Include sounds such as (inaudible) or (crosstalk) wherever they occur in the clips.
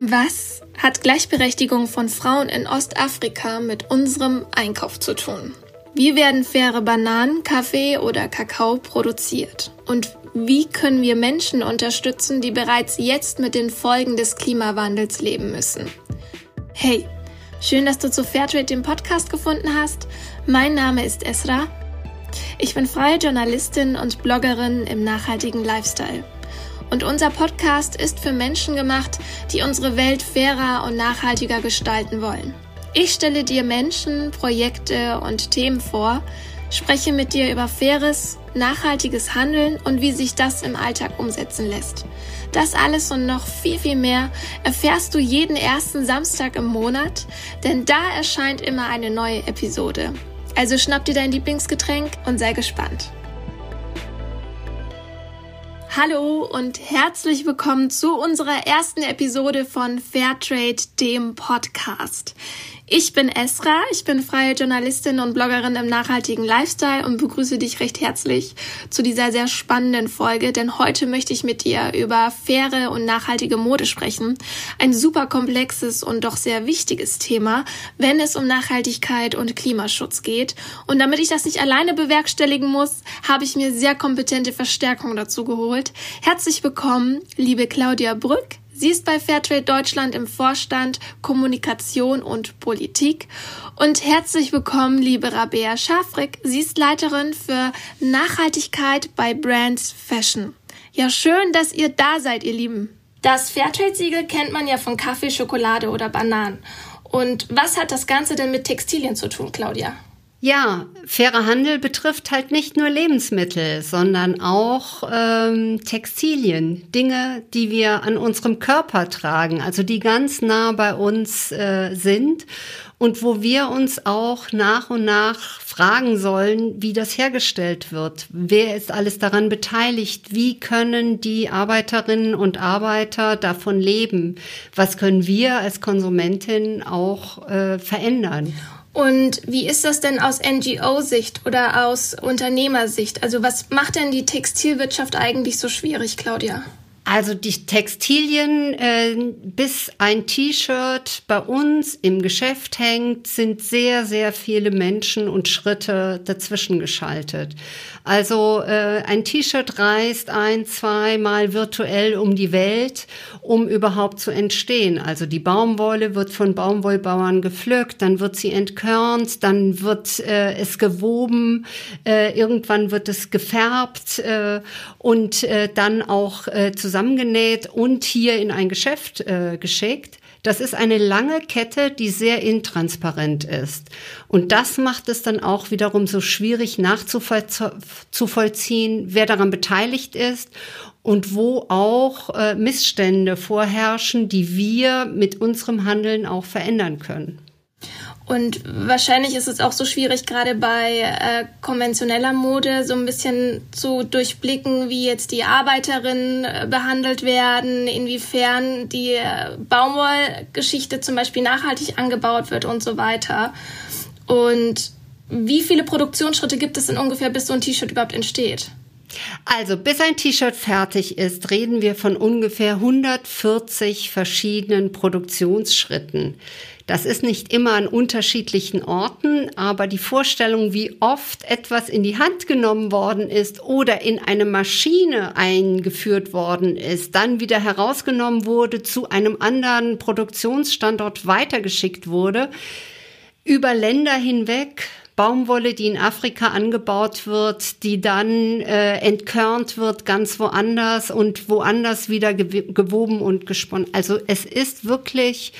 Was hat Gleichberechtigung von Frauen in Ostafrika mit unserem Einkauf zu tun? Wie werden faire Bananen, Kaffee oder Kakao produziert? Und wie können wir Menschen unterstützen, die bereits jetzt mit den Folgen des Klimawandels leben müssen? Hey, schön, dass du zu Fairtrade den Podcast gefunden hast. Mein Name ist Esra. Ich bin freie Journalistin und Bloggerin im nachhaltigen Lifestyle. Und unser Podcast ist für Menschen gemacht, die unsere Welt fairer und nachhaltiger gestalten wollen. Ich stelle dir Menschen, Projekte und Themen vor, spreche mit dir über faires, nachhaltiges Handeln und wie sich das im Alltag umsetzen lässt. Das alles und noch viel, viel mehr erfährst du jeden ersten Samstag im Monat, denn da erscheint immer eine neue Episode. Also schnapp dir dein Lieblingsgetränk und sei gespannt. Hallo und herzlich willkommen zu unserer ersten Episode von Fairtrade, dem Podcast. Ich bin Esra, ich bin freie Journalistin und Bloggerin im nachhaltigen Lifestyle und begrüße dich recht herzlich zu dieser sehr spannenden Folge, denn heute möchte ich mit dir über faire und nachhaltige Mode sprechen. Ein super komplexes und doch sehr wichtiges Thema, wenn es um Nachhaltigkeit und Klimaschutz geht. Und damit ich das nicht alleine bewerkstelligen muss, habe ich mir sehr kompetente Verstärkung dazu geholt. Herzlich willkommen, liebe Claudia Brück. Sie ist bei Fairtrade Deutschland im Vorstand Kommunikation und Politik. Und herzlich willkommen, liebe Rabea Schafrick. Sie ist Leiterin für Nachhaltigkeit bei Brands Fashion. Ja, schön, dass ihr da seid, ihr Lieben. Das Fairtrade-Siegel kennt man ja von Kaffee, Schokolade oder Bananen. Und was hat das Ganze denn mit Textilien zu tun, Claudia? Ja, fairer Handel betrifft halt nicht nur Lebensmittel, sondern auch ähm, Textilien, Dinge, die wir an unserem Körper tragen, also die ganz nah bei uns äh, sind und wo wir uns auch nach und nach fragen sollen, wie das hergestellt wird. Wer ist alles daran beteiligt? Wie können die Arbeiterinnen und Arbeiter davon leben? Was können wir als Konsumentin auch äh, verändern? Und wie ist das denn aus NGO-Sicht oder aus Unternehmersicht? Also was macht denn die Textilwirtschaft eigentlich so schwierig, Claudia? Also die Textilien, äh, bis ein T-Shirt bei uns im Geschäft hängt, sind sehr, sehr viele Menschen und Schritte dazwischen geschaltet. Also äh, ein T-Shirt reist ein, zweimal virtuell um die Welt, um überhaupt zu entstehen. Also die Baumwolle wird von Baumwollbauern gepflückt, dann wird sie entkörnt, dann wird äh, es gewoben, äh, irgendwann wird es gefärbt äh, und äh, dann auch äh, zusammengenäht und hier in ein Geschäft äh, geschickt. Das ist eine lange Kette, die sehr intransparent ist. Und das macht es dann auch wiederum so schwierig nachzuvollziehen, wer daran beteiligt ist und wo auch äh, Missstände vorherrschen, die wir mit unserem Handeln auch verändern können. Und wahrscheinlich ist es auch so schwierig, gerade bei äh, konventioneller Mode so ein bisschen zu durchblicken, wie jetzt die Arbeiterinnen äh, behandelt werden, inwiefern die äh, Baumwollgeschichte zum Beispiel nachhaltig angebaut wird und so weiter. Und wie viele Produktionsschritte gibt es denn ungefähr, bis so ein T-Shirt überhaupt entsteht? Also, bis ein T-Shirt fertig ist, reden wir von ungefähr 140 verschiedenen Produktionsschritten. Das ist nicht immer an unterschiedlichen Orten, aber die Vorstellung, wie oft etwas in die Hand genommen worden ist oder in eine Maschine eingeführt worden ist, dann wieder herausgenommen wurde, zu einem anderen Produktionsstandort weitergeschickt wurde, über Länder hinweg, Baumwolle, die in Afrika angebaut wird, die dann äh, entkörnt wird ganz woanders und woanders wieder gewoben und gesponnen. Also es ist wirklich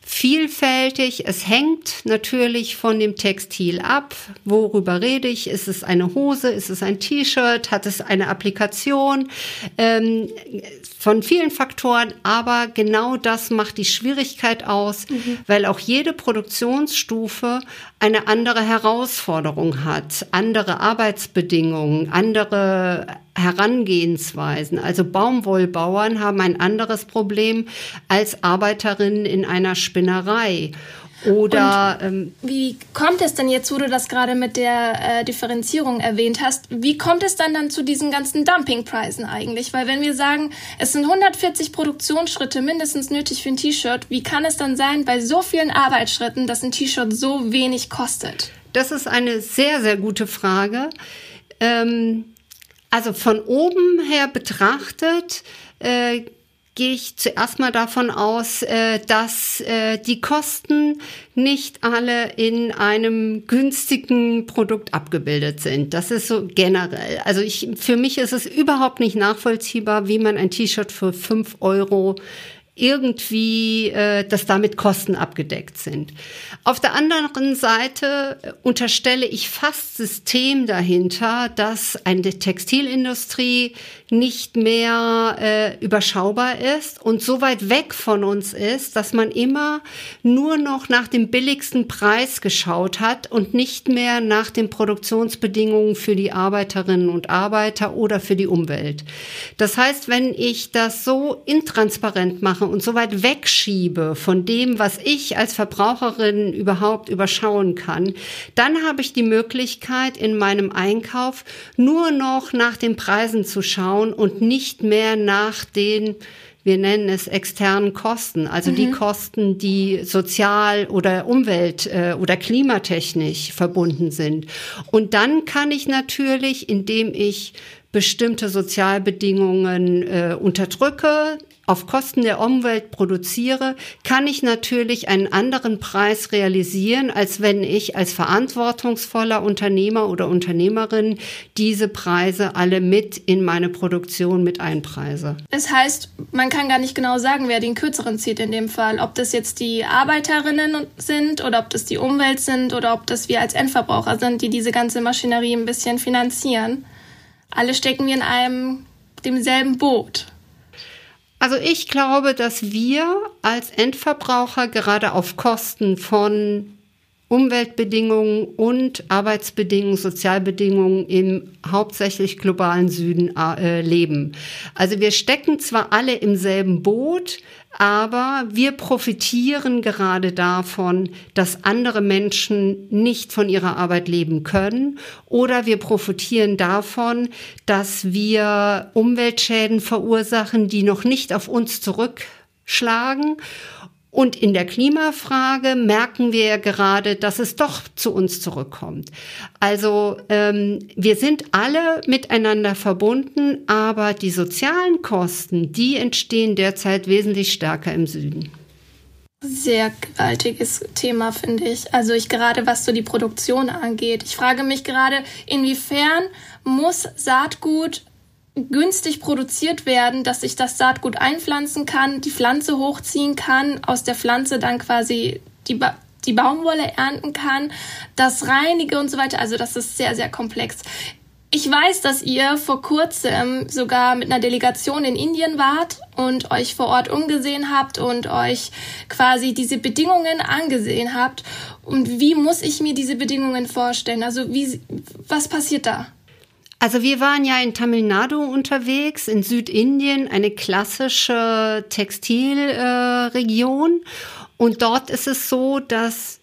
vielfältig. Es hängt natürlich von dem Textil ab. Worüber rede ich? Ist es eine Hose? Ist es ein T-Shirt? Hat es eine Applikation? Ähm, von vielen Faktoren, aber genau das macht die Schwierigkeit aus, mhm. weil auch jede Produktionsstufe eine andere Herausforderung hat, andere Arbeitsbedingungen, andere Herangehensweisen. Also Baumwollbauern haben ein anderes Problem als Arbeiterinnen in einer Spinnerei. Oder ähm, wie kommt es denn jetzt, wo du das gerade mit der äh, Differenzierung erwähnt hast, wie kommt es dann dann zu diesen ganzen Dumpingpreisen eigentlich? Weil wenn wir sagen, es sind 140 Produktionsschritte mindestens nötig für ein T-Shirt, wie kann es dann sein bei so vielen Arbeitsschritten, dass ein T-Shirt so wenig kostet? Das ist eine sehr, sehr gute Frage. Ähm, also von oben her betrachtet, äh, gehe ich zuerst mal davon aus, äh, dass äh, die Kosten nicht alle in einem günstigen Produkt abgebildet sind. Das ist so generell. Also ich, für mich ist es überhaupt nicht nachvollziehbar, wie man ein T-Shirt für fünf Euro irgendwie, äh, dass damit Kosten abgedeckt sind. Auf der anderen Seite äh, unterstelle ich fast System dahinter, dass eine Textilindustrie nicht mehr äh, überschaubar ist und so weit weg von uns ist, dass man immer nur noch nach dem billigsten Preis geschaut hat und nicht mehr nach den Produktionsbedingungen für die Arbeiterinnen und Arbeiter oder für die Umwelt. Das heißt, wenn ich das so intransparent mache und so weit wegschiebe von dem, was ich als Verbraucherin überhaupt überschauen kann, dann habe ich die Möglichkeit, in meinem Einkauf nur noch nach den Preisen zu schauen und nicht mehr nach den wir nennen es externen Kosten, also mhm. die Kosten, die sozial oder Umwelt äh, oder klimatechnisch verbunden sind. Und dann kann ich natürlich, indem ich bestimmte Sozialbedingungen äh, unterdrücke, auf Kosten der Umwelt produziere, kann ich natürlich einen anderen Preis realisieren, als wenn ich als verantwortungsvoller Unternehmer oder Unternehmerin diese Preise alle mit in meine Produktion mit einpreise. Das heißt, man kann gar nicht genau sagen, wer den kürzeren zieht in dem Fall. Ob das jetzt die Arbeiterinnen sind oder ob das die Umwelt sind oder ob das wir als Endverbraucher sind, die diese ganze Maschinerie ein bisschen finanzieren. Alle stecken wir in einem demselben Boot. Also ich glaube, dass wir als Endverbraucher gerade auf Kosten von Umweltbedingungen und Arbeitsbedingungen, Sozialbedingungen im hauptsächlich globalen Süden äh, leben. Also wir stecken zwar alle im selben Boot, aber wir profitieren gerade davon, dass andere Menschen nicht von ihrer Arbeit leben können oder wir profitieren davon, dass wir Umweltschäden verursachen, die noch nicht auf uns zurückschlagen und in der Klimafrage merken wir ja gerade, dass es doch zu uns zurückkommt. Also ähm, wir sind alle miteinander verbunden, aber die sozialen Kosten, die entstehen derzeit wesentlich stärker im Süden. Sehr gewaltiges Thema, finde ich. Also ich gerade, was so die Produktion angeht. Ich frage mich gerade, inwiefern muss Saatgut günstig produziert werden, dass ich das Saatgut einpflanzen kann, die Pflanze hochziehen kann, aus der Pflanze dann quasi die, ba die Baumwolle ernten kann, das reinige und so weiter. Also das ist sehr, sehr komplex. Ich weiß, dass ihr vor kurzem sogar mit einer Delegation in Indien wart und euch vor Ort umgesehen habt und euch quasi diese Bedingungen angesehen habt. Und wie muss ich mir diese Bedingungen vorstellen? Also wie, was passiert da? Also wir waren ja in Tamil Nadu unterwegs, in Südindien, eine klassische Textilregion. Und dort ist es so, dass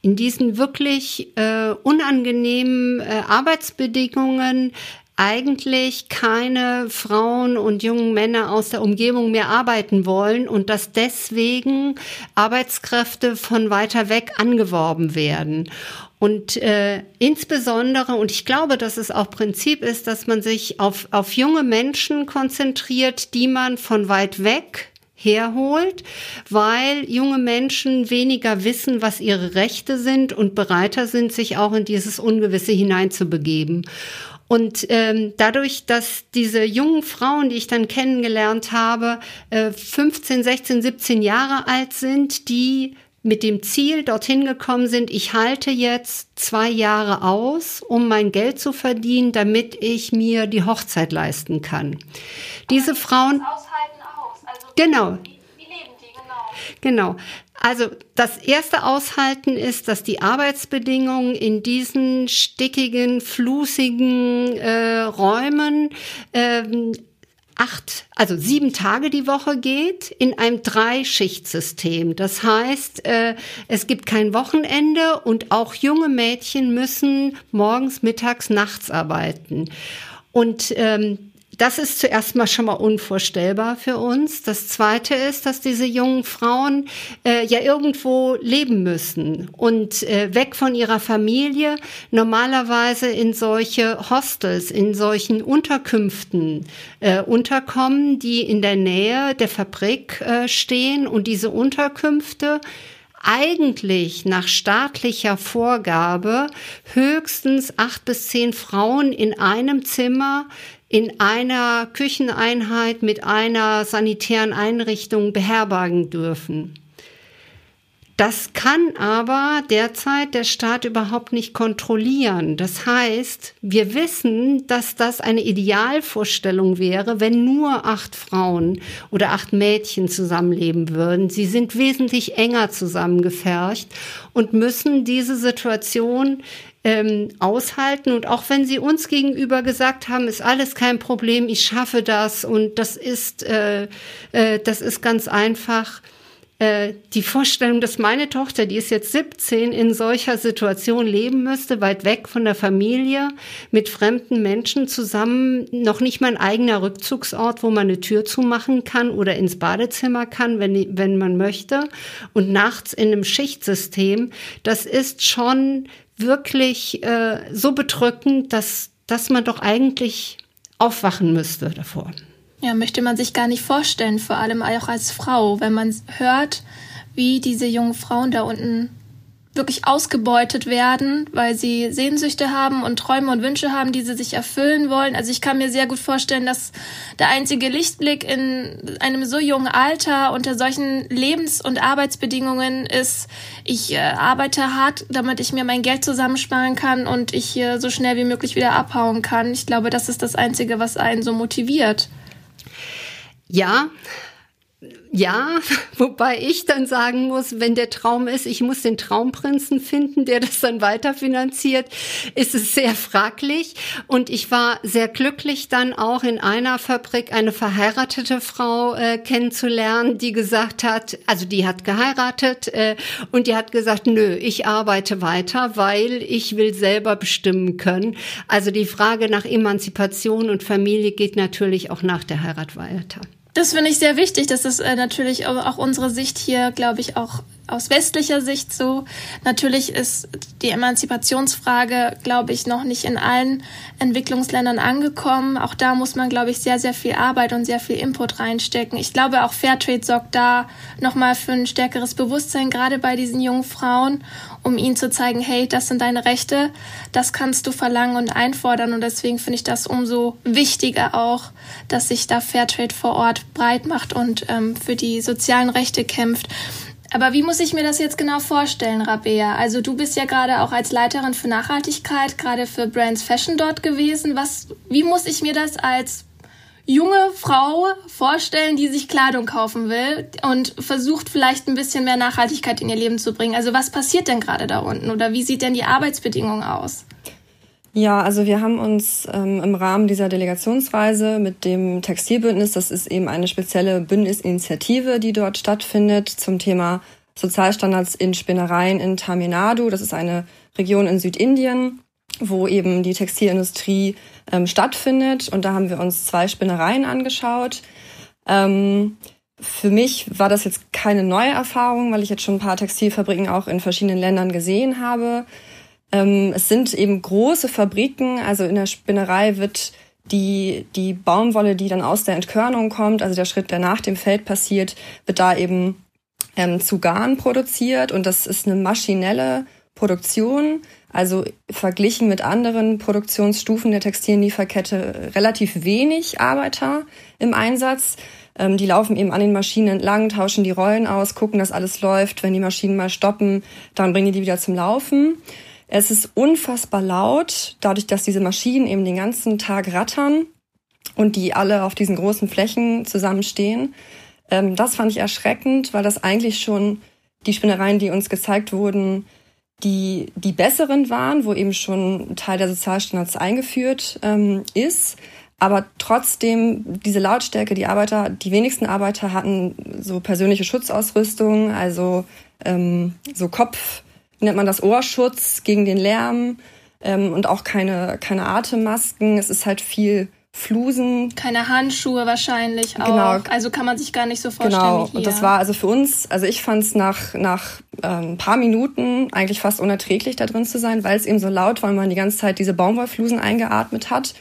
in diesen wirklich äh, unangenehmen äh, Arbeitsbedingungen eigentlich keine Frauen und jungen Männer aus der Umgebung mehr arbeiten wollen und dass deswegen Arbeitskräfte von weiter weg angeworben werden. Und äh, insbesondere, und ich glaube, dass es auch Prinzip ist, dass man sich auf, auf junge Menschen konzentriert, die man von weit weg herholt, weil junge Menschen weniger wissen, was ihre Rechte sind und bereiter sind, sich auch in dieses Ungewisse hineinzubegeben. Und ähm, dadurch, dass diese jungen Frauen, die ich dann kennengelernt habe, äh, 15, 16, 17 Jahre alt sind, die mit dem Ziel dorthin gekommen sind, ich halte jetzt zwei Jahre aus, um mein Geld zu verdienen, damit ich mir die Hochzeit leisten kann. Diese Frauen. Also genau. Wie, wie leben die genau? Genau. Also das erste Aushalten ist, dass die Arbeitsbedingungen in diesen stickigen, flusigen äh, Räumen ähm, acht, also sieben Tage die Woche geht in einem Dreischichtsystem. Das heißt, äh, es gibt kein Wochenende und auch junge Mädchen müssen morgens, mittags, nachts arbeiten. Und ähm, das ist zuerst mal schon mal unvorstellbar für uns. Das Zweite ist, dass diese jungen Frauen äh, ja irgendwo leben müssen und äh, weg von ihrer Familie normalerweise in solche Hostels, in solchen Unterkünften äh, unterkommen, die in der Nähe der Fabrik äh, stehen und diese Unterkünfte eigentlich nach staatlicher Vorgabe höchstens acht bis zehn Frauen in einem Zimmer in einer Kücheneinheit mit einer sanitären Einrichtung beherbergen dürfen. Das kann aber derzeit der Staat überhaupt nicht kontrollieren. Das heißt, wir wissen, dass das eine Idealvorstellung wäre, wenn nur acht Frauen oder acht Mädchen zusammenleben würden. Sie sind wesentlich enger zusammengefercht und müssen diese Situation ähm, aushalten. Und auch wenn sie uns gegenüber gesagt haben, ist alles kein Problem, ich schaffe das und das ist, äh, äh, das ist ganz einfach. Äh, die Vorstellung, dass meine Tochter, die ist jetzt 17, in solcher Situation leben müsste, weit weg von der Familie, mit fremden Menschen zusammen, noch nicht mal ein eigener Rückzugsort, wo man eine Tür zumachen kann oder ins Badezimmer kann, wenn, wenn man möchte, und nachts in einem Schichtsystem, das ist schon wirklich äh, so bedrückend, dass, dass man doch eigentlich aufwachen müsste davor. Ja, möchte man sich gar nicht vorstellen, vor allem auch als Frau, wenn man hört, wie diese jungen Frauen da unten wirklich ausgebeutet werden, weil sie Sehnsüchte haben und Träume und Wünsche haben, die sie sich erfüllen wollen. Also ich kann mir sehr gut vorstellen, dass der einzige Lichtblick in einem so jungen Alter unter solchen Lebens- und Arbeitsbedingungen ist, ich äh, arbeite hart, damit ich mir mein Geld zusammensparen kann und ich hier so schnell wie möglich wieder abhauen kann. Ich glaube, das ist das Einzige, was einen so motiviert. Ja, ja, (laughs) wobei ich dann sagen muss, wenn der Traum ist, ich muss den Traumprinzen finden, der das dann weiterfinanziert, ist es sehr fraglich. Und ich war sehr glücklich, dann auch in einer Fabrik eine verheiratete Frau äh, kennenzulernen, die gesagt hat, also die hat geheiratet äh, und die hat gesagt, nö, ich arbeite weiter, weil ich will selber bestimmen können. Also die Frage nach Emanzipation und Familie geht natürlich auch nach der Heirat weiter. Das finde ich sehr wichtig. Das ist äh, natürlich auch unsere Sicht hier, glaube ich, auch aus westlicher Sicht so. Natürlich ist die Emanzipationsfrage, glaube ich, noch nicht in allen Entwicklungsländern angekommen. Auch da muss man, glaube ich, sehr, sehr viel Arbeit und sehr viel Input reinstecken. Ich glaube, auch Fairtrade sorgt da nochmal für ein stärkeres Bewusstsein, gerade bei diesen jungen Frauen, um ihnen zu zeigen, hey, das sind deine Rechte, das kannst du verlangen und einfordern. Und deswegen finde ich das umso wichtiger auch, dass sich da Fairtrade vor Ort breit macht und ähm, für die sozialen Rechte kämpft. Aber wie muss ich mir das jetzt genau vorstellen, Rabea? Also du bist ja gerade auch als Leiterin für Nachhaltigkeit, gerade für Brands Fashion dort gewesen. Was, wie muss ich mir das als junge Frau vorstellen, die sich Kleidung kaufen will und versucht vielleicht ein bisschen mehr Nachhaltigkeit in ihr Leben zu bringen? Also was passiert denn gerade da unten oder wie sieht denn die Arbeitsbedingungen aus? Ja, also wir haben uns ähm, im Rahmen dieser Delegationsreise mit dem Textilbündnis, das ist eben eine spezielle Bündnisinitiative, die dort stattfindet, zum Thema Sozialstandards in Spinnereien in Tamil Nadu. Das ist eine Region in Südindien, wo eben die Textilindustrie ähm, stattfindet. Und da haben wir uns zwei Spinnereien angeschaut. Ähm, für mich war das jetzt keine neue Erfahrung, weil ich jetzt schon ein paar Textilfabriken auch in verschiedenen Ländern gesehen habe. Ähm, es sind eben große Fabriken, also in der Spinnerei wird die, die Baumwolle, die dann aus der Entkörnung kommt, also der Schritt, der nach dem Feld passiert, wird da eben ähm, zu Garn produziert und das ist eine maschinelle Produktion, also verglichen mit anderen Produktionsstufen der Textillieferkette relativ wenig Arbeiter im Einsatz. Ähm, die laufen eben an den Maschinen entlang, tauschen die Rollen aus, gucken, dass alles läuft. Wenn die Maschinen mal stoppen, dann bringen die die wieder zum Laufen. Es ist unfassbar laut, dadurch, dass diese Maschinen eben den ganzen Tag rattern und die alle auf diesen großen Flächen zusammenstehen. Ähm, das fand ich erschreckend, weil das eigentlich schon die Spinnereien, die uns gezeigt wurden, die, die besseren waren, wo eben schon ein Teil der Sozialstandards eingeführt ähm, ist. Aber trotzdem, diese Lautstärke, die Arbeiter, die wenigsten Arbeiter hatten so persönliche Schutzausrüstung, also ähm, so Kopf, wie nennt man das, Ohrschutz gegen den Lärm ähm, und auch keine, keine Atemmasken. Es ist halt viel Flusen. Keine Handschuhe wahrscheinlich auch. Genau. Also kann man sich gar nicht so vorstellen. Genau. Und das war also für uns, also ich fand es nach nach ähm, paar Minuten eigentlich fast unerträglich da drin zu sein, weil es eben so laut war und man die ganze Zeit diese Baumwollflusen eingeatmet hat.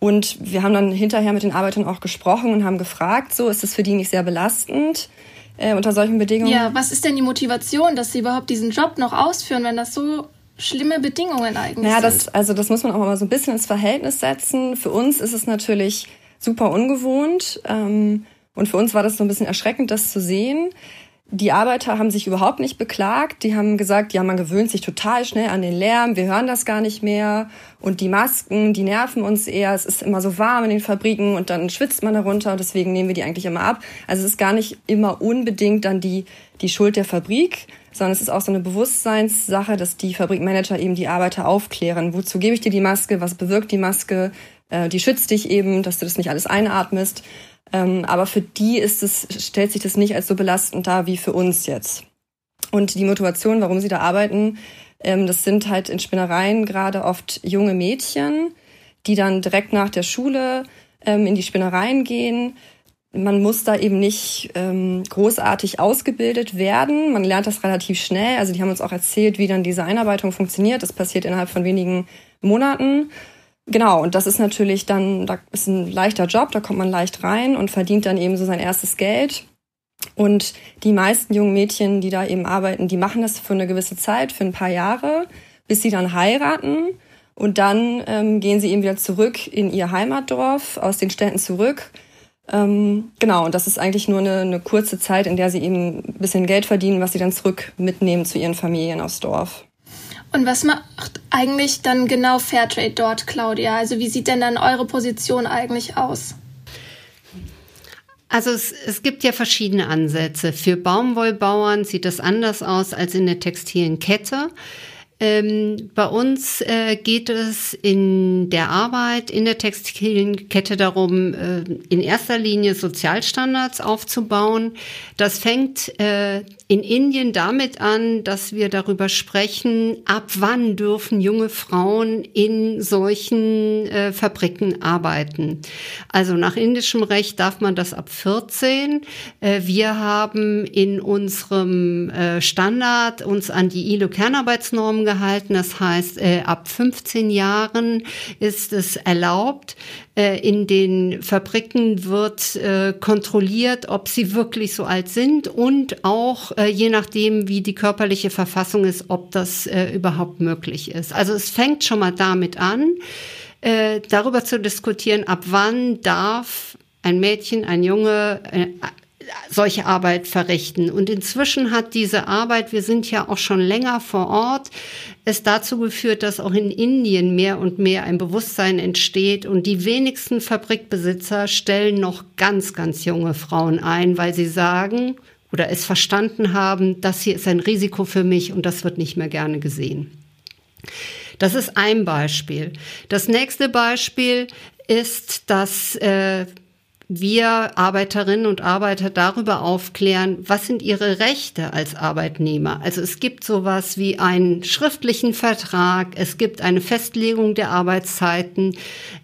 Und wir haben dann hinterher mit den Arbeitern auch gesprochen und haben gefragt, so ist es für die nicht sehr belastend äh, unter solchen Bedingungen? Ja, was ist denn die Motivation, dass sie überhaupt diesen Job noch ausführen, wenn das so schlimme Bedingungen eigentlich naja, das, also das muss man auch mal so ein bisschen ins Verhältnis setzen. Für uns ist es natürlich super ungewohnt ähm, und für uns war das so ein bisschen erschreckend, das zu sehen. Die Arbeiter haben sich überhaupt nicht beklagt. Die haben gesagt, ja, man gewöhnt sich total schnell an den Lärm. Wir hören das gar nicht mehr. Und die Masken, die nerven uns eher. Es ist immer so warm in den Fabriken und dann schwitzt man darunter. Und deswegen nehmen wir die eigentlich immer ab. Also es ist gar nicht immer unbedingt dann die, die Schuld der Fabrik, sondern es ist auch so eine Bewusstseinssache, dass die Fabrikmanager eben die Arbeiter aufklären. Wozu gebe ich dir die Maske? Was bewirkt die Maske? Äh, die schützt dich eben, dass du das nicht alles einatmest. Ähm, aber für die ist es, stellt sich das nicht als so belastend dar wie für uns jetzt. Und die Motivation, warum sie da arbeiten, ähm, das sind halt in Spinnereien gerade oft junge Mädchen, die dann direkt nach der Schule ähm, in die Spinnereien gehen, man muss da eben nicht großartig ausgebildet werden. Man lernt das relativ schnell. Also die haben uns auch erzählt, wie dann diese Einarbeitung funktioniert. Das passiert innerhalb von wenigen Monaten. Genau, und das ist natürlich dann, da ist ein leichter Job, da kommt man leicht rein und verdient dann eben so sein erstes Geld. Und die meisten jungen Mädchen, die da eben arbeiten, die machen das für eine gewisse Zeit, für ein paar Jahre, bis sie dann heiraten. Und dann ähm, gehen sie eben wieder zurück in ihr Heimatdorf, aus den Städten zurück ähm, genau, und das ist eigentlich nur eine, eine kurze Zeit, in der sie eben ein bisschen Geld verdienen, was sie dann zurück mitnehmen zu ihren Familien aufs Dorf. Und was macht eigentlich dann genau Fairtrade dort, Claudia? Also wie sieht denn dann eure Position eigentlich aus? Also es, es gibt ja verschiedene Ansätze. Für Baumwollbauern sieht das anders aus als in der textilen Kette. Ähm, bei uns äh, geht es in der Arbeit in der Textilkette darum, äh, in erster Linie Sozialstandards aufzubauen. Das fängt äh, in Indien damit an, dass wir darüber sprechen, ab wann dürfen junge Frauen in solchen äh, Fabriken arbeiten. Also nach indischem Recht darf man das ab 14. Äh, wir haben in unserem äh, Standard uns an die ILO-Kernarbeitsnormen gehalten. Das heißt, äh, ab 15 Jahren ist es erlaubt, in den Fabriken wird äh, kontrolliert, ob sie wirklich so alt sind und auch äh, je nachdem, wie die körperliche Verfassung ist, ob das überhaupt möglich ist. Also es fängt schon mal damit an, darüber zu diskutieren, ab wann darf ein Mädchen, ein Junge solche Arbeit verrichten. Und inzwischen hat diese Arbeit, wir sind ja auch schon länger vor Ort, es dazu geführt, dass auch in Indien mehr und mehr ein Bewusstsein entsteht. Und die wenigsten Fabrikbesitzer stellen noch ganz, ganz junge Frauen ein, weil sie sagen oder es verstanden haben, das hier ist ein Risiko für mich und das wird nicht mehr gerne gesehen. Das ist ein Beispiel. Das nächste Beispiel ist, dass äh, wir Arbeiterinnen und Arbeiter darüber aufklären, was sind ihre Rechte als Arbeitnehmer. Also es gibt sowas wie einen schriftlichen Vertrag, es gibt eine Festlegung der Arbeitszeiten,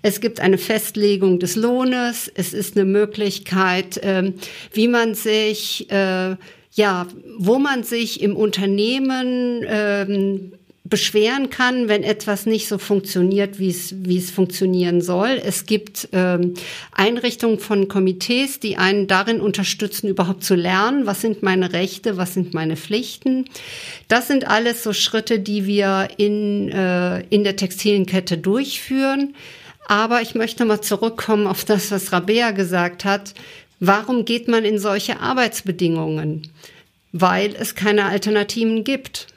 es gibt eine Festlegung des Lohnes, es ist eine Möglichkeit, ähm, wie man sich äh, ja, wo man sich im Unternehmen ähm, beschweren kann, wenn etwas nicht so funktioniert, wie es, wie es funktionieren soll. Es gibt ähm, Einrichtungen von Komitees, die einen darin unterstützen, überhaupt zu lernen, was sind meine Rechte, was sind meine Pflichten. Das sind alles so Schritte, die wir in, äh, in der Textilienkette durchführen. Aber ich möchte mal zurückkommen auf das, was Rabea gesagt hat. Warum geht man in solche Arbeitsbedingungen? Weil es keine Alternativen gibt.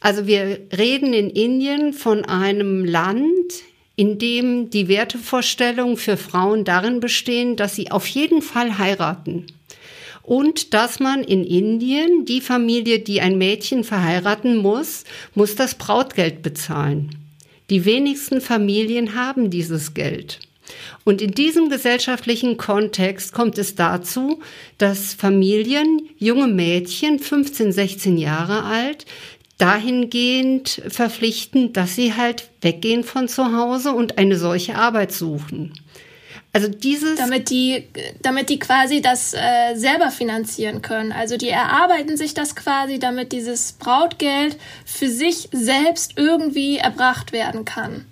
Also wir reden in Indien von einem Land, in dem die Wertevorstellungen für Frauen darin bestehen, dass sie auf jeden Fall heiraten. Und dass man in Indien, die Familie, die ein Mädchen verheiraten muss, muss das Brautgeld bezahlen. Die wenigsten Familien haben dieses Geld. Und in diesem gesellschaftlichen Kontext kommt es dazu, dass Familien, junge Mädchen, 15, 16 Jahre alt, dahingehend verpflichten, dass sie halt weggehen von zu Hause und eine solche Arbeit suchen. Also dieses. Damit die, damit die quasi das äh, selber finanzieren können. Also die erarbeiten sich das quasi, damit dieses Brautgeld für sich selbst irgendwie erbracht werden kann.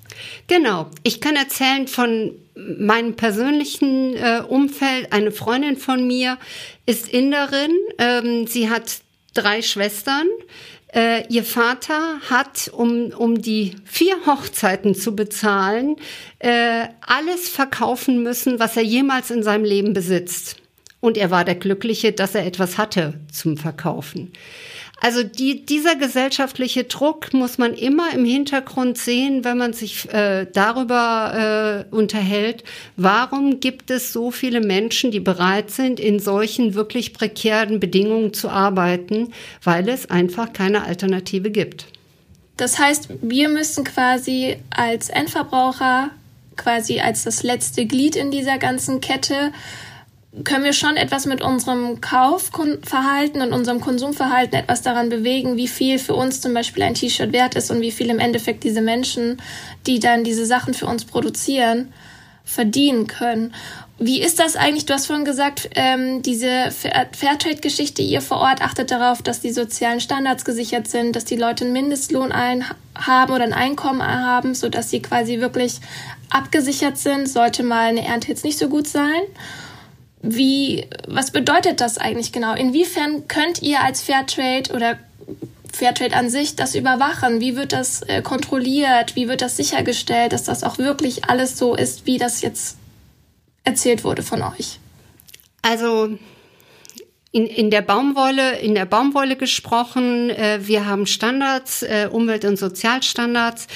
Genau. Ich kann erzählen von meinem persönlichen äh, Umfeld. Eine Freundin von mir ist Inderin. Ähm, sie hat drei Schwestern. Äh, ihr Vater hat, um, um die vier Hochzeiten zu bezahlen, äh, alles verkaufen müssen, was er jemals in seinem Leben besitzt. Und er war der Glückliche, dass er etwas hatte zum Verkaufen. Also die, dieser gesellschaftliche Druck muss man immer im Hintergrund sehen, wenn man sich äh, darüber äh, unterhält, warum gibt es so viele Menschen, die bereit sind, in solchen wirklich prekären Bedingungen zu arbeiten, weil es einfach keine Alternative gibt. Das heißt, wir müssen quasi als Endverbraucher, quasi als das letzte Glied in dieser ganzen Kette, können wir schon etwas mit unserem Kaufverhalten und unserem Konsumverhalten etwas daran bewegen, wie viel für uns zum Beispiel ein T-Shirt wert ist und wie viel im Endeffekt diese Menschen, die dann diese Sachen für uns produzieren, verdienen können. Wie ist das eigentlich? Du hast vorhin gesagt, ähm, diese Fairtrade-Geschichte, ihr vor Ort achtet darauf, dass die sozialen Standards gesichert sind, dass die Leute einen Mindestlohn ein haben oder ein Einkommen haben, sodass sie quasi wirklich abgesichert sind, sollte mal eine Ernte jetzt nicht so gut sein. Wie, was bedeutet das eigentlich genau? Inwiefern könnt ihr als Fairtrade oder Fairtrade an sich das überwachen? Wie wird das äh, kontrolliert? Wie wird das sichergestellt, dass das auch wirklich alles so ist, wie das jetzt erzählt wurde von euch? Also in, in der Baumwolle, in der Baumwolle gesprochen. Äh, wir haben Standards, äh, Umwelt- und Sozialstandards,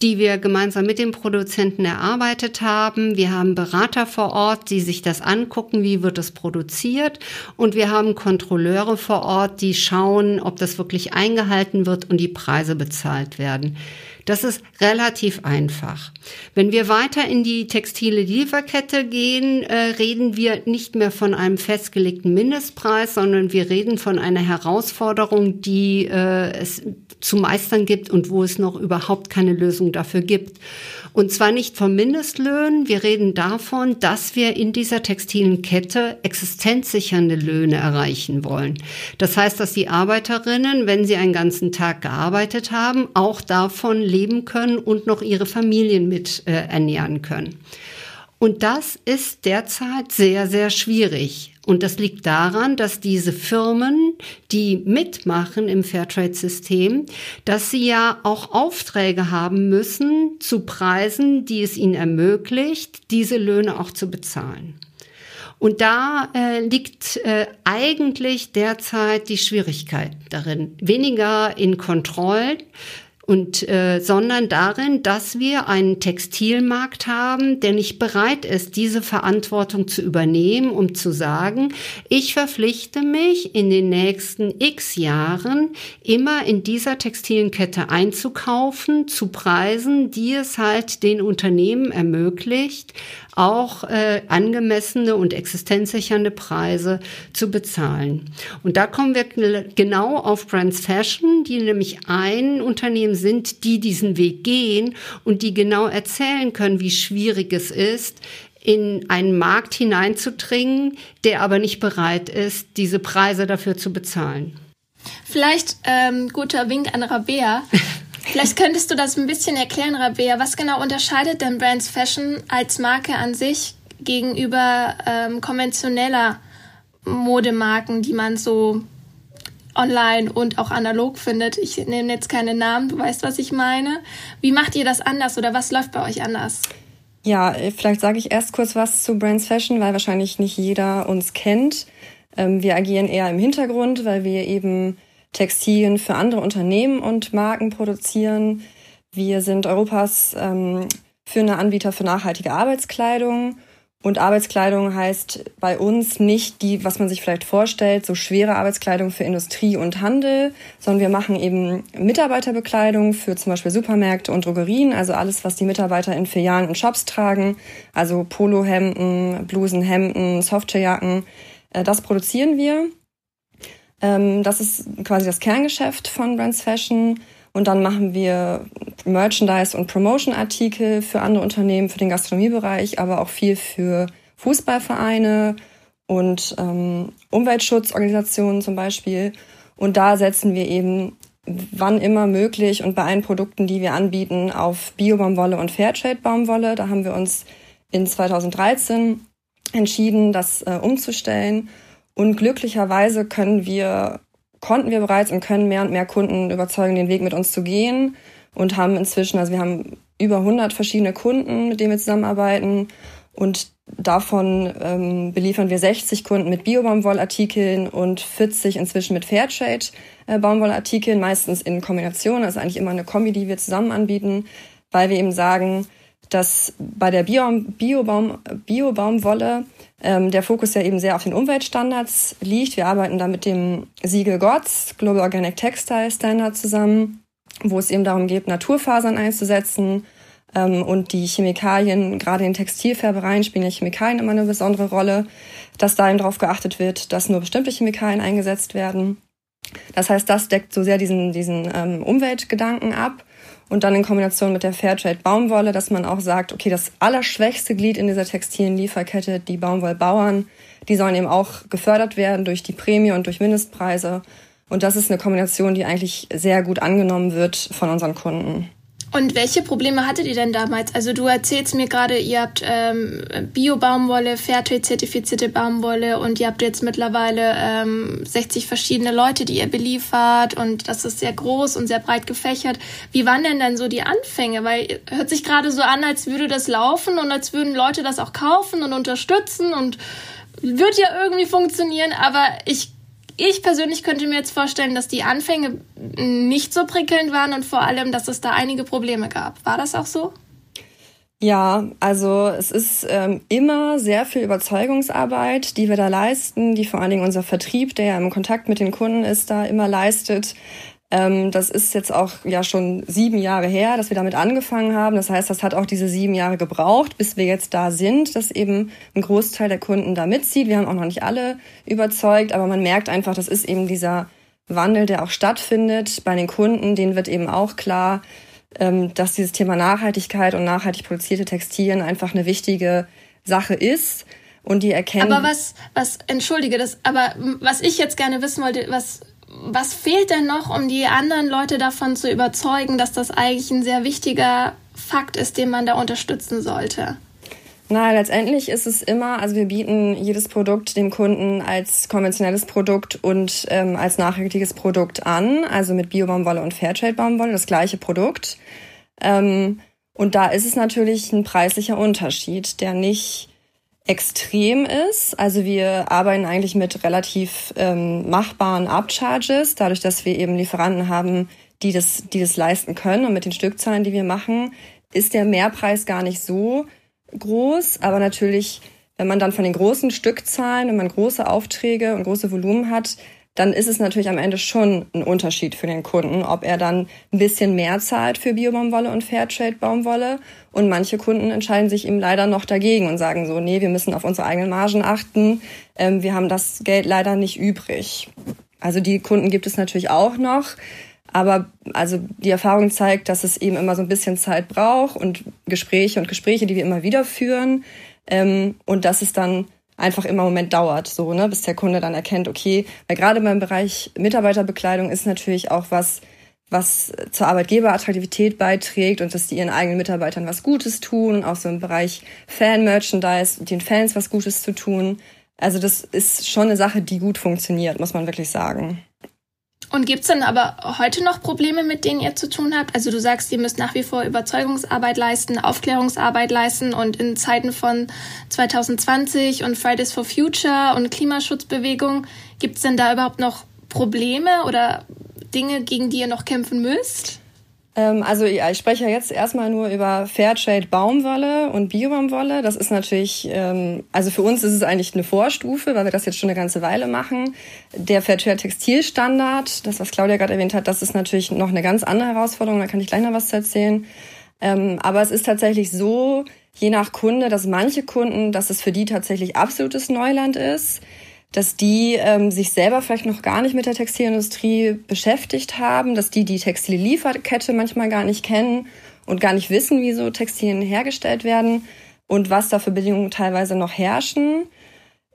die wir gemeinsam mit den Produzenten erarbeitet haben. Wir haben Berater vor Ort, die sich das angucken, wie wird es produziert. Und wir haben Kontrolleure vor Ort, die schauen, ob das wirklich eingehalten wird und die Preise bezahlt werden. Das ist relativ einfach. Wenn wir weiter in die textile Lieferkette gehen, äh, reden wir nicht mehr von einem festgelegten Mindestpreis, sondern wir reden von einer Herausforderung, die äh, es zu meistern gibt und wo es noch überhaupt keine Lösung dafür gibt. Und zwar nicht von Mindestlöhnen. Wir reden davon, dass wir in dieser textilen Kette existenzsichernde Löhne erreichen wollen. Das heißt, dass die Arbeiterinnen, wenn sie einen ganzen Tag gearbeitet haben, auch davon leben können und noch ihre Familien mit äh, ernähren können. Und das ist derzeit sehr, sehr schwierig. Und das liegt daran, dass diese Firmen, die mitmachen im Fairtrade-System, dass sie ja auch Aufträge haben müssen zu Preisen, die es ihnen ermöglicht, diese Löhne auch zu bezahlen. Und da äh, liegt äh, eigentlich derzeit die Schwierigkeit darin. Weniger in Kontrollen, und äh, sondern darin, dass wir einen Textilmarkt haben, der nicht bereit ist, diese Verantwortung zu übernehmen, um zu sagen, ich verpflichte mich in den nächsten X Jahren immer in dieser textilen Kette einzukaufen zu Preisen, die es halt den Unternehmen ermöglicht, auch äh, angemessene und existenzsichernde Preise zu bezahlen. Und da kommen wir genau auf Brands Fashion, die nämlich ein Unternehmen sind, die diesen Weg gehen und die genau erzählen können, wie schwierig es ist, in einen Markt hineinzudringen, der aber nicht bereit ist, diese Preise dafür zu bezahlen. Vielleicht ähm, guter Wink an Rabea. (laughs) Vielleicht könntest du das ein bisschen erklären, Rabea. Was genau unterscheidet denn Brands Fashion als Marke an sich gegenüber ähm, konventioneller Modemarken, die man so online und auch analog findet? Ich nehme jetzt keine Namen, du weißt, was ich meine. Wie macht ihr das anders oder was läuft bei euch anders? Ja, vielleicht sage ich erst kurz was zu Brands Fashion, weil wahrscheinlich nicht jeder uns kennt. Ähm, wir agieren eher im Hintergrund, weil wir eben Textilien für andere Unternehmen und Marken produzieren. Wir sind Europas ähm, führender Anbieter für nachhaltige Arbeitskleidung Und Arbeitskleidung heißt bei uns nicht die, was man sich vielleicht vorstellt, so schwere Arbeitskleidung für Industrie und Handel, sondern wir machen eben Mitarbeiterbekleidung für zum Beispiel Supermärkte und Drogerien, also alles, was die Mitarbeiter in Filialen und Shops tragen, also Polohemden, Blusen, Hemden, Softwarejacken. Äh, das produzieren wir. Ähm, das ist quasi das Kerngeschäft von Brands Fashion. Und dann machen wir Merchandise- und Promotion-Artikel für andere Unternehmen, für den Gastronomiebereich, aber auch viel für Fußballvereine und ähm, Umweltschutzorganisationen zum Beispiel. Und da setzen wir eben wann immer möglich und bei allen Produkten, die wir anbieten, auf Bio-Baumwolle und Fairtrade-Baumwolle. Da haben wir uns in 2013 entschieden, das äh, umzustellen. Und glücklicherweise können wir konnten wir bereits und können mehr und mehr Kunden überzeugen, den Weg mit uns zu gehen und haben inzwischen, also wir haben über 100 verschiedene Kunden, mit denen wir zusammenarbeiten und davon ähm, beliefern wir 60 Kunden mit Bio-Baumwollartikeln und 40 inzwischen mit Fairtrade-Baumwollartikeln, äh, meistens in Kombination, also eigentlich immer eine Kombi, die wir zusammen anbieten, weil wir eben sagen, dass bei der Bio-Baumwolle Bio ähm, der Fokus ja eben sehr auf den Umweltstandards liegt. Wir arbeiten da mit dem Siegel GOTS, Global Organic Textile Standard zusammen, wo es eben darum geht, Naturfasern einzusetzen. Ähm, und die Chemikalien, gerade in Textilfärbereien spielen ja Chemikalien immer eine besondere Rolle, dass da eben darauf geachtet wird, dass nur bestimmte Chemikalien eingesetzt werden. Das heißt, das deckt so sehr diesen, diesen ähm, Umweltgedanken ab und dann in Kombination mit der Fairtrade Baumwolle, dass man auch sagt, okay, das allerschwächste Glied in dieser textilen Lieferkette, die Baumwollbauern, die sollen eben auch gefördert werden durch die Prämie und durch Mindestpreise. Und das ist eine Kombination, die eigentlich sehr gut angenommen wird von unseren Kunden. Und welche Probleme hattet ihr denn damals? Also du erzählst mir gerade, ihr habt ähm, Bio-Baumwolle, Fairtrade-zertifizierte Baumwolle und ihr habt jetzt mittlerweile ähm, 60 verschiedene Leute, die ihr beliefert und das ist sehr groß und sehr breit gefächert. Wie waren denn dann so die Anfänge? Weil hört sich gerade so an, als würde das laufen und als würden Leute das auch kaufen und unterstützen und wird ja irgendwie funktionieren, aber ich ich persönlich könnte mir jetzt vorstellen, dass die Anfänge nicht so prickelnd waren und vor allem, dass es da einige Probleme gab. War das auch so? Ja, also es ist ähm, immer sehr viel Überzeugungsarbeit, die wir da leisten, die vor allen Dingen unser Vertrieb, der ja im Kontakt mit den Kunden ist, da immer leistet. Ähm, das ist jetzt auch ja schon sieben Jahre her, dass wir damit angefangen haben. Das heißt, das hat auch diese sieben Jahre gebraucht, bis wir jetzt da sind, dass eben ein Großteil der Kunden da mitzieht. Wir haben auch noch nicht alle überzeugt, aber man merkt einfach, das ist eben dieser Wandel, der auch stattfindet bei den Kunden. Denen wird eben auch klar, ähm, dass dieses Thema Nachhaltigkeit und nachhaltig produzierte Textilien einfach eine wichtige Sache ist. Und die erkennen. Aber was, was, entschuldige das, aber was ich jetzt gerne wissen wollte, was was fehlt denn noch, um die anderen Leute davon zu überzeugen, dass das eigentlich ein sehr wichtiger Fakt ist, den man da unterstützen sollte? Na, letztendlich ist es immer, also wir bieten jedes Produkt dem Kunden als konventionelles Produkt und ähm, als nachhaltiges Produkt an, also mit Bio-Baumwolle und Fairtrade-Baumwolle, das gleiche Produkt. Ähm, und da ist es natürlich ein preislicher Unterschied, der nicht extrem ist. Also wir arbeiten eigentlich mit relativ ähm, machbaren Upcharges, dadurch, dass wir eben Lieferanten haben, die das, die das leisten können. Und mit den Stückzahlen, die wir machen, ist der Mehrpreis gar nicht so groß. Aber natürlich, wenn man dann von den großen Stückzahlen, wenn man große Aufträge und große Volumen hat, dann ist es natürlich am Ende schon ein Unterschied für den Kunden, ob er dann ein bisschen mehr zahlt für Biobaumwolle und Fairtrade-Baumwolle. Und manche Kunden entscheiden sich eben leider noch dagegen und sagen so, nee, wir müssen auf unsere eigenen Margen achten. Ähm, wir haben das Geld leider nicht übrig. Also die Kunden gibt es natürlich auch noch. Aber also die Erfahrung zeigt, dass es eben immer so ein bisschen Zeit braucht und Gespräche und Gespräche, die wir immer wieder führen. Ähm, und dass es dann einfach immer im Moment dauert, so, ne, bis der Kunde dann erkennt, okay, weil gerade beim Bereich Mitarbeiterbekleidung ist natürlich auch was, was zur Arbeitgeberattraktivität beiträgt und dass die ihren eigenen Mitarbeitern was Gutes tun, auch so im Bereich Fan-Merchandise, den Fans was Gutes zu tun. Also das ist schon eine Sache, die gut funktioniert, muss man wirklich sagen. Und gibt's dann aber heute noch Probleme, mit denen ihr zu tun habt? Also du sagst, ihr müsst nach wie vor Überzeugungsarbeit leisten, Aufklärungsarbeit leisten und in Zeiten von 2020 und Fridays for Future und Klimaschutzbewegung, gibt's denn da überhaupt noch Probleme oder Dinge, gegen die ihr noch kämpfen müsst? Ähm, also ich spreche jetzt erstmal nur über Fairtrade Baumwolle und Biobaumwolle. Das ist natürlich, ähm, also für uns ist es eigentlich eine Vorstufe, weil wir das jetzt schon eine ganze Weile machen. Der Fairtrade Textilstandard, das was Claudia gerade erwähnt hat, das ist natürlich noch eine ganz andere Herausforderung. Da kann ich gleich noch was zu erzählen. Ähm, aber es ist tatsächlich so, je nach Kunde, dass manche Kunden, dass es für die tatsächlich absolutes Neuland ist dass die ähm, sich selber vielleicht noch gar nicht mit der Textilindustrie beschäftigt haben, dass die die Textillieferkette manchmal gar nicht kennen und gar nicht wissen, wie so Textilien hergestellt werden und was da für Bedingungen teilweise noch herrschen.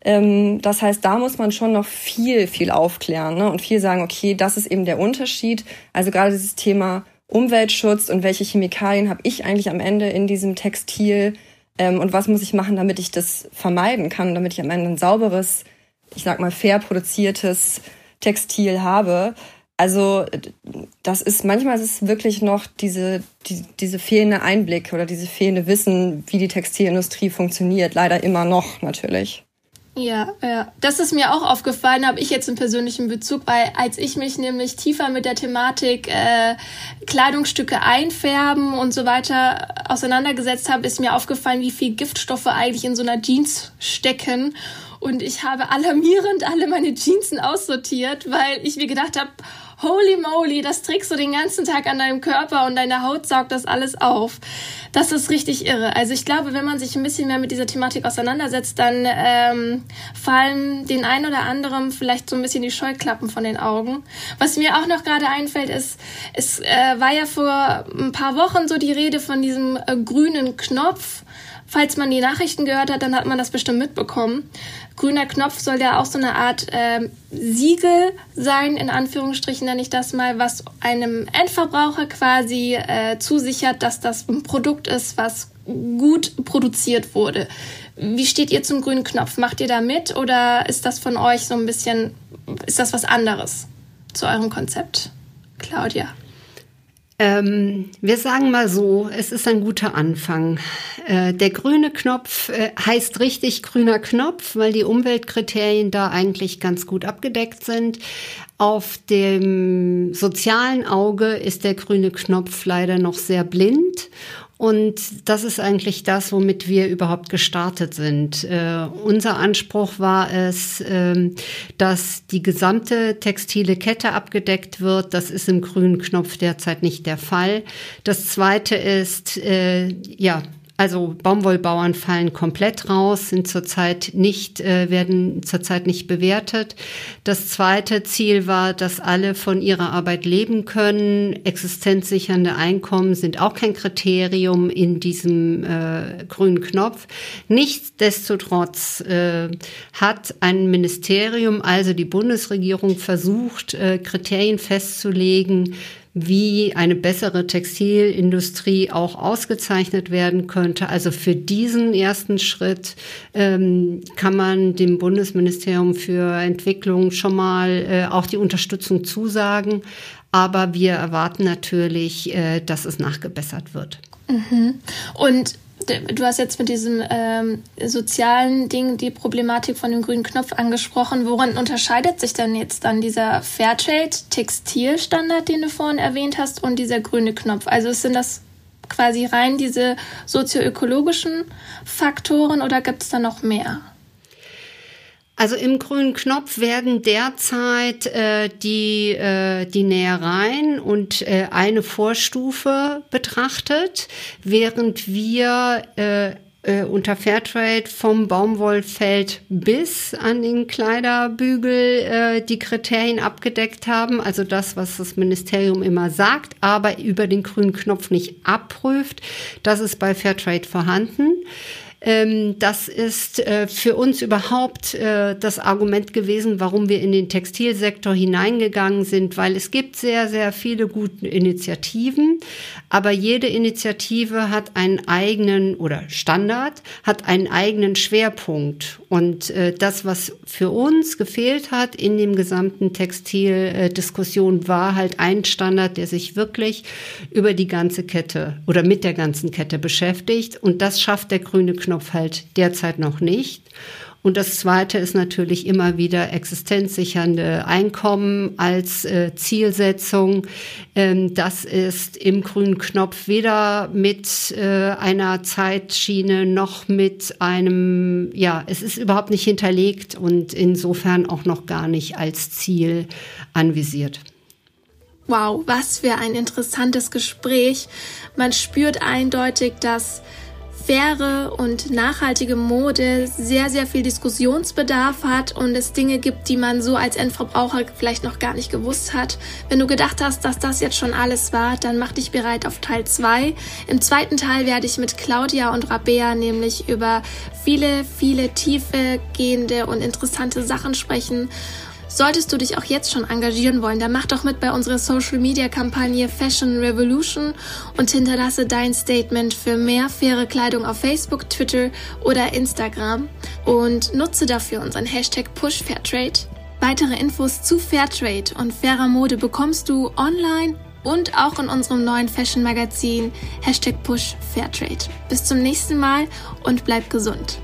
Ähm, das heißt, da muss man schon noch viel, viel aufklären ne? und viel sagen, okay, das ist eben der Unterschied. Also gerade dieses Thema Umweltschutz und welche Chemikalien habe ich eigentlich am Ende in diesem Textil ähm, und was muss ich machen, damit ich das vermeiden kann, damit ich am Ende ein sauberes ich sag mal, fair produziertes Textil habe. Also das ist manchmal ist es wirklich noch diese die, diese fehlende Einblick oder diese fehlende Wissen, wie die Textilindustrie funktioniert. Leider immer noch natürlich. Ja, ja, das ist mir auch aufgefallen, habe ich jetzt im persönlichen Bezug, weil als ich mich nämlich tiefer mit der Thematik äh, Kleidungsstücke einfärben und so weiter auseinandergesetzt habe, ist mir aufgefallen, wie viel Giftstoffe eigentlich in so einer Jeans stecken und ich habe alarmierend alle meine Jeansen aussortiert, weil ich mir gedacht habe, holy moly, das trägst du den ganzen Tag an deinem Körper und deine Haut saugt das alles auf. Das ist richtig irre. Also ich glaube, wenn man sich ein bisschen mehr mit dieser Thematik auseinandersetzt, dann ähm, fallen den einen oder anderen vielleicht so ein bisschen die Scheuklappen von den Augen. Was mir auch noch gerade einfällt, ist, es äh, war ja vor ein paar Wochen so die Rede von diesem äh, grünen Knopf. Falls man die Nachrichten gehört hat, dann hat man das bestimmt mitbekommen grüner Knopf soll ja auch so eine Art ähm, Siegel sein, in Anführungsstrichen nenne ich das mal, was einem Endverbraucher quasi äh, zusichert, dass das ein Produkt ist, was gut produziert wurde. Wie steht ihr zum grünen Knopf? Macht ihr da mit oder ist das von euch so ein bisschen, ist das was anderes zu eurem Konzept? Claudia. Ähm, wir sagen mal so, es ist ein guter Anfang. Äh, der grüne Knopf äh, heißt richtig grüner Knopf, weil die Umweltkriterien da eigentlich ganz gut abgedeckt sind. Auf dem sozialen Auge ist der grüne Knopf leider noch sehr blind und das ist eigentlich das, womit wir überhaupt gestartet sind. Äh, unser Anspruch war es, äh, dass die gesamte textile Kette abgedeckt wird. Das ist im grünen Knopf derzeit nicht der Fall. Das zweite ist, äh, ja, also Baumwollbauern fallen komplett raus, sind zurzeit nicht, äh, werden zurzeit nicht bewertet. Das zweite Ziel war, dass alle von ihrer Arbeit leben können. Existenzsichernde Einkommen sind auch kein Kriterium in diesem äh, grünen Knopf. Nichtsdestotrotz äh, hat ein Ministerium, also die Bundesregierung, versucht, äh, Kriterien festzulegen, wie eine bessere Textilindustrie auch ausgezeichnet werden könnte. Also für diesen ersten Schritt ähm, kann man dem Bundesministerium für Entwicklung schon mal äh, auch die Unterstützung zusagen. Aber wir erwarten natürlich, äh, dass es nachgebessert wird. Mhm. Und du hast jetzt mit diesem ähm, sozialen Ding die Problematik von dem grünen Knopf angesprochen. Woran unterscheidet sich denn jetzt dann dieser Fairtrade-Textilstandard, den du vorhin erwähnt hast, und dieser grüne Knopf? Also sind das quasi rein diese sozioökologischen Faktoren oder gibt es da noch mehr? Also im grünen Knopf werden derzeit äh, die, äh, die Nähereien und äh, eine Vorstufe betrachtet, während wir äh, äh, unter Fairtrade vom Baumwollfeld bis an den Kleiderbügel äh, die Kriterien abgedeckt haben, also das, was das Ministerium immer sagt, aber über den grünen Knopf nicht abprüft. Das ist bei Fairtrade vorhanden. Ähm, das ist äh, für uns überhaupt äh, das Argument gewesen, warum wir in den Textilsektor hineingegangen sind, weil es gibt sehr, sehr viele gute Initiativen, aber jede Initiative hat einen eigenen oder Standard, hat einen eigenen Schwerpunkt. Und äh, das, was für uns gefehlt hat in dem gesamten Textildiskussion, war halt ein Standard, der sich wirklich über die ganze Kette oder mit der ganzen Kette beschäftigt. Und das schafft der grüne Knopf halt derzeit noch nicht. Und das Zweite ist natürlich immer wieder existenzsichernde Einkommen als äh, Zielsetzung. Ähm, das ist im grünen Knopf weder mit äh, einer Zeitschiene noch mit einem, ja, es ist überhaupt nicht hinterlegt und insofern auch noch gar nicht als Ziel anvisiert. Wow, was für ein interessantes Gespräch. Man spürt eindeutig, dass faire und nachhaltige Mode sehr, sehr viel Diskussionsbedarf hat und es Dinge gibt, die man so als Endverbraucher vielleicht noch gar nicht gewusst hat. Wenn du gedacht hast, dass das jetzt schon alles war, dann mach dich bereit auf Teil 2. Im zweiten Teil werde ich mit Claudia und Rabea nämlich über viele, viele tiefe gehende und interessante Sachen sprechen Solltest du dich auch jetzt schon engagieren wollen, dann mach doch mit bei unserer Social Media Kampagne Fashion Revolution und hinterlasse dein Statement für mehr faire Kleidung auf Facebook, Twitter oder Instagram und nutze dafür unseren Hashtag PushFairtrade. Weitere Infos zu Fairtrade und fairer Mode bekommst du online und auch in unserem neuen Fashion Magazin Hashtag PushFairtrade. Bis zum nächsten Mal und bleib gesund.